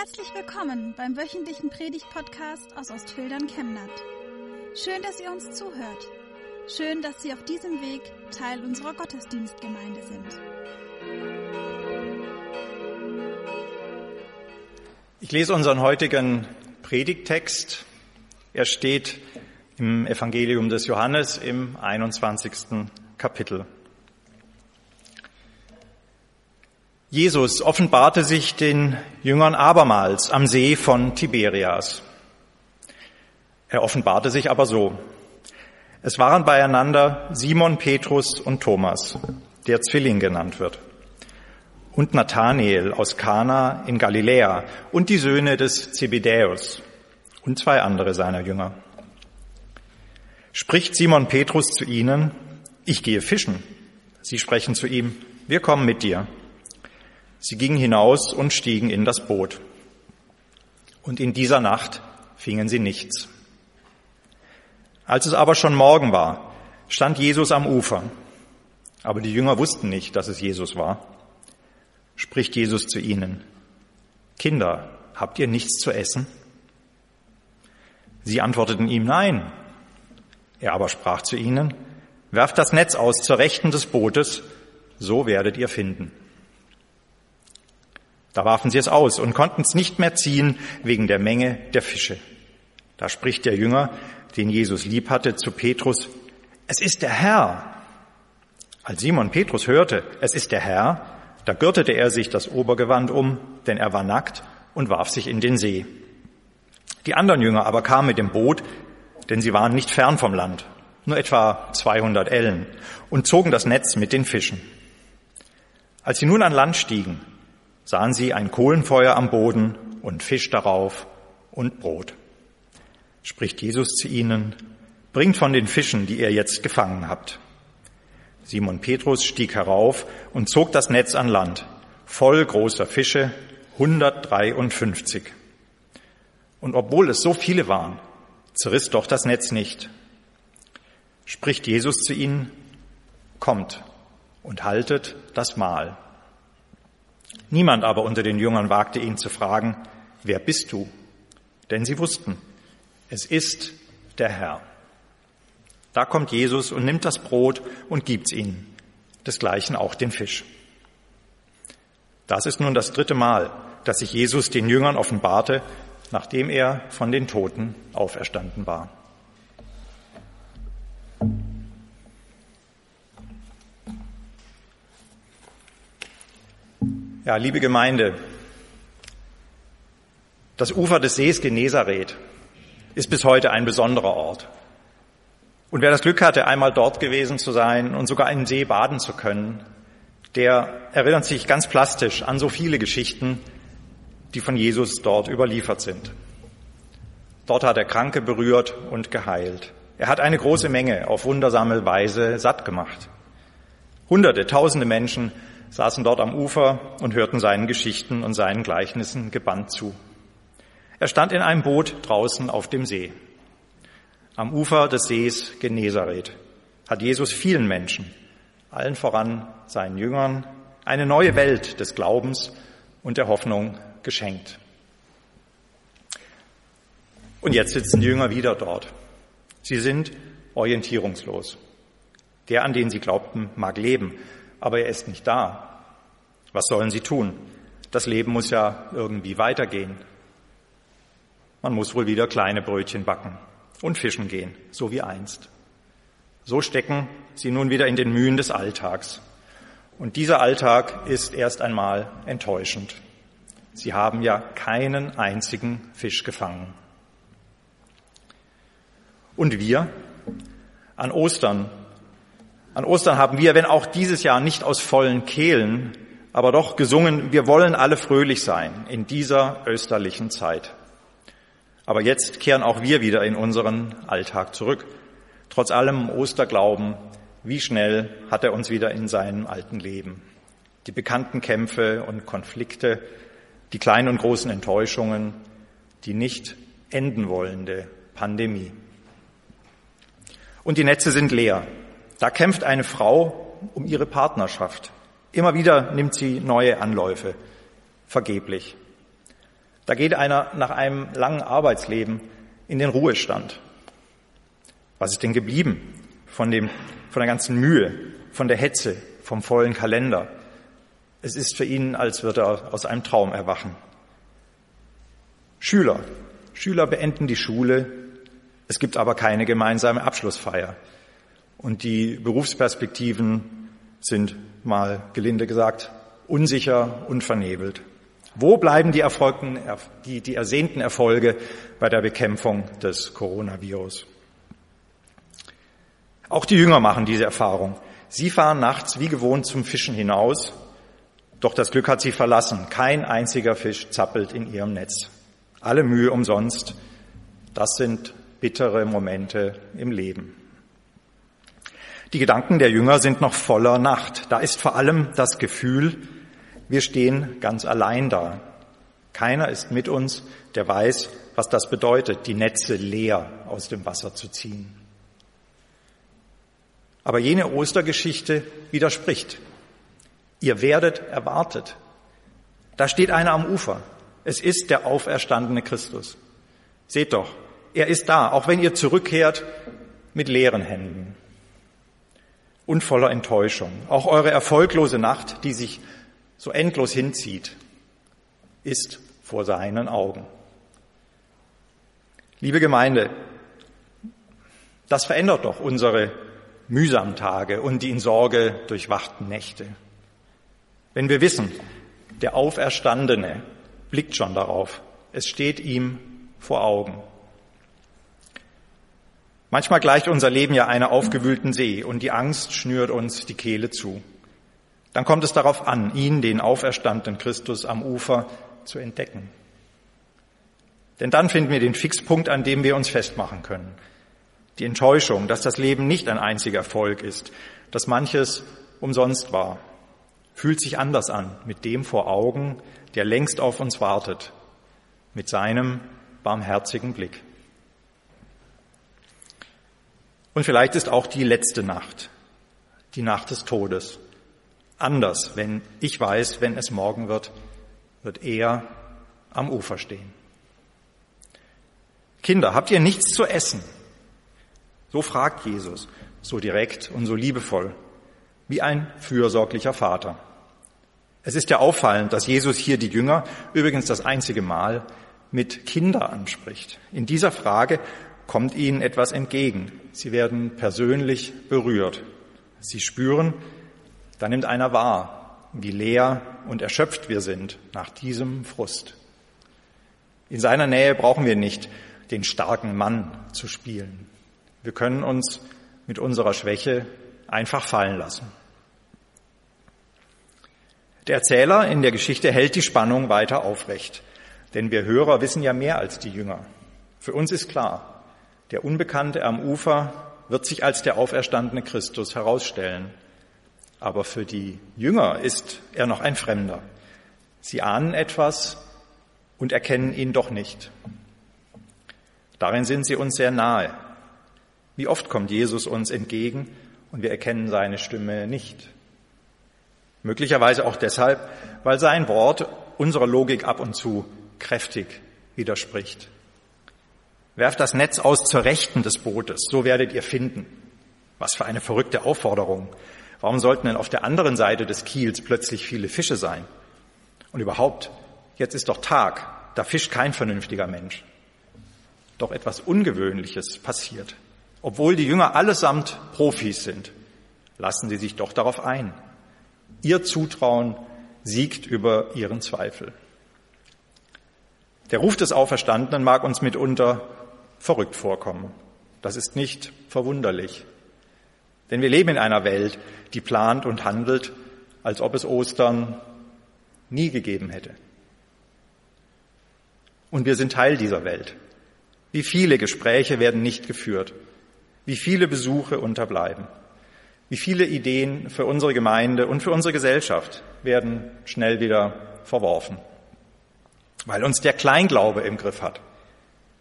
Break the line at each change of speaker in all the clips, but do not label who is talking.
Herzlich willkommen beim wöchentlichen Predigt-Podcast aus Ostfildern Chemnat. Schön, dass ihr uns zuhört. Schön, dass Sie auf diesem Weg Teil unserer Gottesdienstgemeinde sind.
Ich lese unseren heutigen Predigttext. Er steht im Evangelium des Johannes im 21. Kapitel. Jesus offenbarte sich den Jüngern abermals am See von Tiberias. Er offenbarte sich aber so. Es waren beieinander Simon Petrus und Thomas, der Zwilling genannt wird, und Nathanael aus Kana in Galiläa und die Söhne des Zebedäus und zwei andere seiner Jünger. Spricht Simon Petrus zu ihnen, ich gehe fischen. Sie sprechen zu ihm, wir kommen mit dir. Sie gingen hinaus und stiegen in das Boot. Und in dieser Nacht fingen sie nichts. Als es aber schon Morgen war, stand Jesus am Ufer. Aber die Jünger wussten nicht, dass es Jesus war. Spricht Jesus zu ihnen, Kinder, habt ihr nichts zu essen? Sie antworteten ihm, nein. Er aber sprach zu ihnen, werft das Netz aus zur Rechten des Bootes, so werdet ihr finden. Da warfen sie es aus und konnten es nicht mehr ziehen wegen der Menge der Fische. Da spricht der Jünger, den Jesus lieb hatte, zu Petrus, es ist der Herr. Als Simon Petrus hörte, es ist der Herr, da gürtete er sich das Obergewand um, denn er war nackt und warf sich in den See. Die anderen Jünger aber kamen mit dem Boot, denn sie waren nicht fern vom Land, nur etwa 200 Ellen, und zogen das Netz mit den Fischen. Als sie nun an Land stiegen, sahen sie ein Kohlenfeuer am Boden und Fisch darauf und Brot. Spricht Jesus zu ihnen, bringt von den Fischen, die ihr jetzt gefangen habt. Simon Petrus stieg herauf und zog das Netz an Land, voll großer Fische, 153. Und obwohl es so viele waren, zerriss doch das Netz nicht. Spricht Jesus zu ihnen, kommt und haltet das Mahl. Niemand aber unter den Jüngern wagte ihn zu fragen, wer bist du? Denn sie wussten, es ist der Herr. Da kommt Jesus und nimmt das Brot und gibt's ihnen, desgleichen auch den Fisch. Das ist nun das dritte Mal, dass sich Jesus den Jüngern offenbarte, nachdem er von den Toten auferstanden war. Ja, liebe Gemeinde, das Ufer des Sees Genezareth ist bis heute ein besonderer Ort. Und wer das Glück hatte, einmal dort gewesen zu sein und sogar einen See baden zu können, der erinnert sich ganz plastisch an so viele Geschichten, die von Jesus dort überliefert sind. Dort hat er Kranke berührt und geheilt. Er hat eine große Menge auf wundersame Weise satt gemacht. Hunderte, tausende Menschen saßen dort am Ufer und hörten seinen Geschichten und seinen Gleichnissen gebannt zu. Er stand in einem Boot draußen auf dem See. Am Ufer des Sees Genezareth hat Jesus vielen Menschen, allen voran seinen Jüngern, eine neue Welt des Glaubens und der Hoffnung geschenkt. Und jetzt sitzen die Jünger wieder dort. Sie sind orientierungslos. Der, an den sie glaubten, mag leben, aber er ist nicht da. Was sollen sie tun? Das Leben muss ja irgendwie weitergehen. Man muss wohl wieder kleine Brötchen backen und fischen gehen, so wie einst. So stecken sie nun wieder in den Mühen des Alltags. Und dieser Alltag ist erst einmal enttäuschend. Sie haben ja keinen einzigen Fisch gefangen. Und wir? An Ostern an Ostern haben wir, wenn auch dieses Jahr nicht aus vollen Kehlen, aber doch gesungen, wir wollen alle fröhlich sein in dieser österlichen Zeit. Aber jetzt kehren auch wir wieder in unseren Alltag zurück. Trotz allem Osterglauben, wie schnell hat er uns wieder in seinem alten Leben? Die bekannten Kämpfe und Konflikte, die kleinen und großen Enttäuschungen, die nicht enden wollende Pandemie. Und die Netze sind leer. Da kämpft eine Frau um ihre Partnerschaft. Immer wieder nimmt sie neue Anläufe, vergeblich. Da geht einer nach einem langen Arbeitsleben in den Ruhestand. Was ist denn geblieben von, dem, von der ganzen Mühe, von der Hetze, vom vollen Kalender? Es ist für ihn, als würde er aus einem Traum erwachen. Schüler. Schüler beenden die Schule. Es gibt aber keine gemeinsame Abschlussfeier. Und die Berufsperspektiven sind mal gelinde gesagt unsicher und vernebelt. Wo bleiben die, Erfolgen, die, die ersehnten Erfolge bei der Bekämpfung des Coronavirus? Auch die Jünger machen diese Erfahrung. Sie fahren nachts wie gewohnt zum Fischen hinaus, doch das Glück hat sie verlassen. Kein einziger Fisch zappelt in ihrem Netz. Alle Mühe umsonst. Das sind bittere Momente im Leben. Die Gedanken der Jünger sind noch voller Nacht. Da ist vor allem das Gefühl, wir stehen ganz allein da. Keiner ist mit uns, der weiß, was das bedeutet, die Netze leer aus dem Wasser zu ziehen. Aber jene Ostergeschichte widerspricht. Ihr werdet erwartet. Da steht einer am Ufer. Es ist der auferstandene Christus. Seht doch, er ist da, auch wenn ihr zurückkehrt mit leeren Händen und voller Enttäuschung. Auch eure erfolglose Nacht, die sich so endlos hinzieht, ist vor seinen Augen. Liebe Gemeinde, das verändert doch unsere mühsamen Tage und die in Sorge durchwachten Nächte. Wenn wir wissen, der Auferstandene blickt schon darauf, es steht ihm vor Augen. Manchmal gleicht unser Leben ja einer aufgewühlten See und die Angst schnürt uns die Kehle zu. Dann kommt es darauf an, ihn, den auferstandenen Christus am Ufer, zu entdecken. Denn dann finden wir den Fixpunkt, an dem wir uns festmachen können. Die Enttäuschung, dass das Leben nicht ein einziger Erfolg ist, dass manches umsonst war, fühlt sich anders an mit dem vor Augen, der längst auf uns wartet, mit seinem barmherzigen Blick. Und vielleicht ist auch die letzte Nacht, die Nacht des Todes, anders, wenn ich weiß, wenn es morgen wird, wird er am Ufer stehen. Kinder, habt ihr nichts zu essen? So fragt Jesus, so direkt und so liebevoll, wie ein fürsorglicher Vater. Es ist ja auffallend, dass Jesus hier die Jünger, übrigens das einzige Mal, mit Kinder anspricht. In dieser Frage kommt ihnen etwas entgegen. Sie werden persönlich berührt. Sie spüren, da nimmt einer wahr, wie leer und erschöpft wir sind nach diesem Frust. In seiner Nähe brauchen wir nicht den starken Mann zu spielen. Wir können uns mit unserer Schwäche einfach fallen lassen. Der Erzähler in der Geschichte hält die Spannung weiter aufrecht, denn wir Hörer wissen ja mehr als die Jünger. Für uns ist klar, der Unbekannte am Ufer wird sich als der auferstandene Christus herausstellen. Aber für die Jünger ist er noch ein Fremder. Sie ahnen etwas und erkennen ihn doch nicht. Darin sind sie uns sehr nahe. Wie oft kommt Jesus uns entgegen und wir erkennen seine Stimme nicht. Möglicherweise auch deshalb, weil sein Wort unserer Logik ab und zu kräftig widerspricht. Werft das Netz aus zur Rechten des Bootes, so werdet ihr finden. Was für eine verrückte Aufforderung. Warum sollten denn auf der anderen Seite des Kiels plötzlich viele Fische sein? Und überhaupt, jetzt ist doch Tag, da fischt kein vernünftiger Mensch. Doch etwas Ungewöhnliches passiert. Obwohl die Jünger allesamt Profis sind, lassen sie sich doch darauf ein. Ihr Zutrauen siegt über ihren Zweifel. Der Ruf des Auferstandenen mag uns mitunter verrückt vorkommen. Das ist nicht verwunderlich. Denn wir leben in einer Welt, die plant und handelt, als ob es Ostern nie gegeben hätte. Und wir sind Teil dieser Welt. Wie viele Gespräche werden nicht geführt? Wie viele Besuche unterbleiben? Wie viele Ideen für unsere Gemeinde und für unsere Gesellschaft werden schnell wieder verworfen, weil uns der Kleinglaube im Griff hat.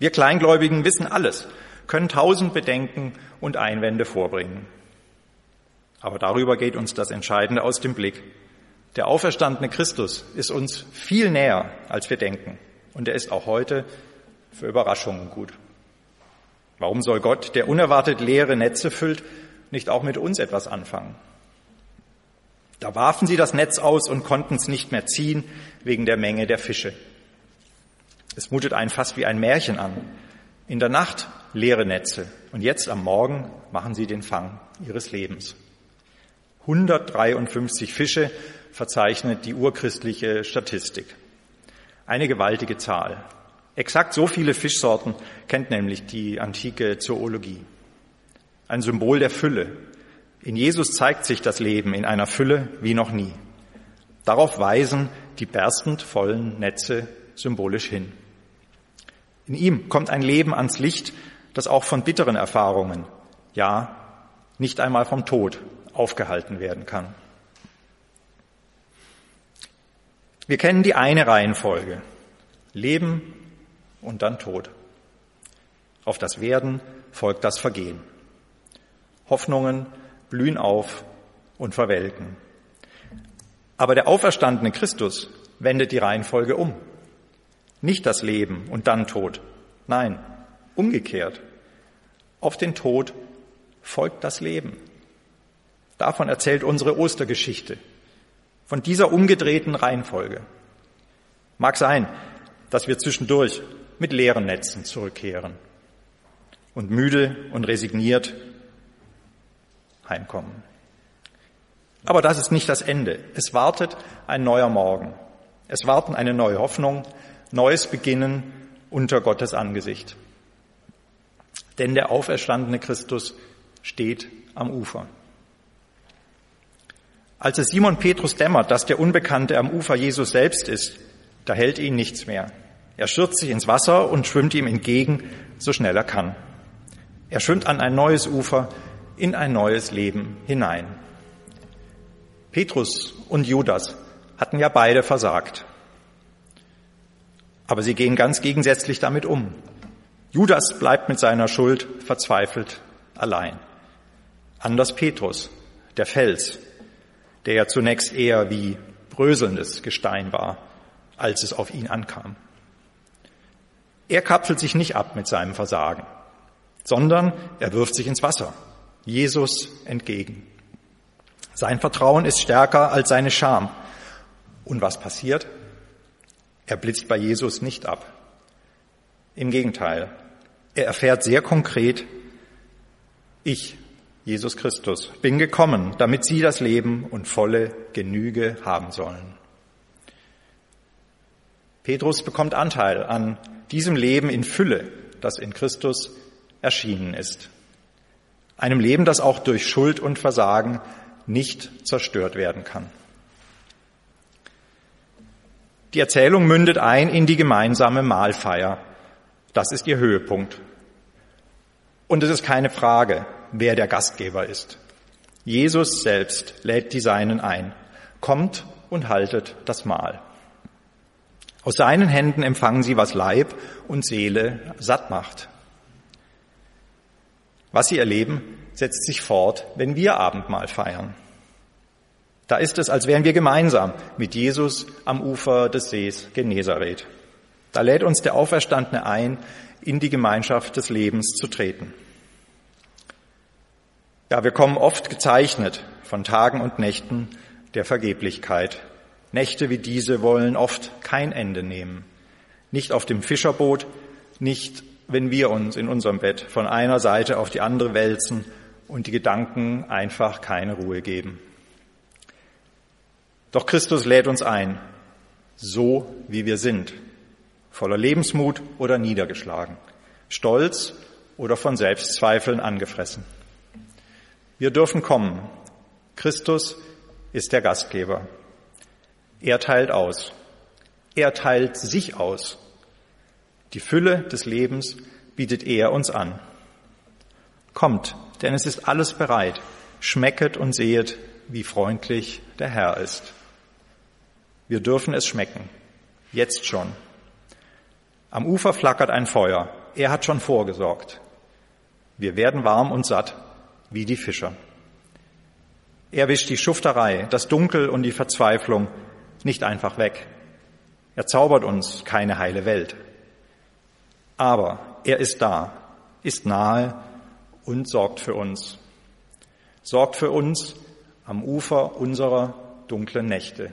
Wir Kleingläubigen wissen alles, können tausend Bedenken und Einwände vorbringen. Aber darüber geht uns das Entscheidende aus dem Blick. Der auferstandene Christus ist uns viel näher, als wir denken. und er ist auch heute für Überraschungen gut. Warum soll Gott, der unerwartet leere Netze füllt, nicht auch mit uns etwas anfangen? Da warfen sie das Netz aus und konnten es nicht mehr ziehen wegen der Menge der Fische. Es mutet einen fast wie ein Märchen an. In der Nacht leere Netze und jetzt am Morgen machen sie den Fang ihres Lebens. 153 Fische verzeichnet die urchristliche Statistik. Eine gewaltige Zahl. Exakt so viele Fischsorten kennt nämlich die antike Zoologie. Ein Symbol der Fülle. In Jesus zeigt sich das Leben in einer Fülle wie noch nie. Darauf weisen die berstend vollen Netze symbolisch hin. In ihm kommt ein Leben ans Licht, das auch von bitteren Erfahrungen, ja, nicht einmal vom Tod aufgehalten werden kann. Wir kennen die eine Reihenfolge. Leben und dann Tod. Auf das Werden folgt das Vergehen. Hoffnungen blühen auf und verwelken. Aber der auferstandene Christus wendet die Reihenfolge um. Nicht das Leben und dann Tod. Nein, umgekehrt. Auf den Tod folgt das Leben. Davon erzählt unsere Ostergeschichte. Von dieser umgedrehten Reihenfolge. Mag sein, dass wir zwischendurch mit leeren Netzen zurückkehren und müde und resigniert heimkommen. Aber das ist nicht das Ende. Es wartet ein neuer Morgen. Es warten eine neue Hoffnung, neues Beginnen unter Gottes Angesicht. Denn der auferstandene Christus steht am Ufer. Als es Simon Petrus dämmert, dass der Unbekannte am Ufer Jesus selbst ist, da hält ihn nichts mehr. Er stürzt sich ins Wasser und schwimmt ihm entgegen, so schnell er kann. Er schwimmt an ein neues Ufer, in ein neues Leben hinein. Petrus und Judas hatten ja beide versagt. Aber sie gehen ganz gegensätzlich damit um. Judas bleibt mit seiner Schuld verzweifelt allein. Anders Petrus, der Fels, der ja zunächst eher wie bröselndes Gestein war, als es auf ihn ankam. Er kapselt sich nicht ab mit seinem Versagen, sondern er wirft sich ins Wasser, Jesus entgegen. Sein Vertrauen ist stärker als seine Scham. Und was passiert? Er blitzt bei Jesus nicht ab. Im Gegenteil, er erfährt sehr konkret, ich, Jesus Christus, bin gekommen, damit Sie das Leben und volle Genüge haben sollen. Petrus bekommt Anteil an diesem Leben in Fülle, das in Christus erschienen ist. Einem Leben, das auch durch Schuld und Versagen nicht zerstört werden kann. Die Erzählung mündet ein in die gemeinsame Mahlfeier. Das ist ihr Höhepunkt. Und es ist keine Frage, wer der Gastgeber ist. Jesus selbst lädt die Seinen ein. Kommt und haltet das Mahl. Aus seinen Händen empfangen sie, was Leib und Seele satt macht. Was sie erleben, setzt sich fort, wenn wir Abendmahl feiern. Da ist es, als wären wir gemeinsam mit Jesus am Ufer des Sees Genezareth. Da lädt uns der Auferstandene ein, in die Gemeinschaft des Lebens zu treten. Ja, wir kommen oft gezeichnet von Tagen und Nächten der Vergeblichkeit, Nächte wie diese wollen oft kein Ende nehmen. Nicht auf dem Fischerboot, nicht wenn wir uns in unserem Bett von einer Seite auf die andere wälzen und die Gedanken einfach keine Ruhe geben. Doch Christus lädt uns ein, so wie wir sind, voller Lebensmut oder niedergeschlagen, stolz oder von Selbstzweifeln angefressen. Wir dürfen kommen. Christus ist der Gastgeber. Er teilt aus. Er teilt sich aus. Die Fülle des Lebens bietet er uns an. Kommt, denn es ist alles bereit. Schmecket und sehet, wie freundlich der Herr ist. Wir dürfen es schmecken. Jetzt schon. Am Ufer flackert ein Feuer. Er hat schon vorgesorgt. Wir werden warm und satt wie die Fischer. Er wischt die Schufterei, das Dunkel und die Verzweiflung nicht einfach weg. Er zaubert uns keine heile Welt. Aber er ist da, ist nahe und sorgt für uns. Sorgt für uns am Ufer unserer dunklen Nächte,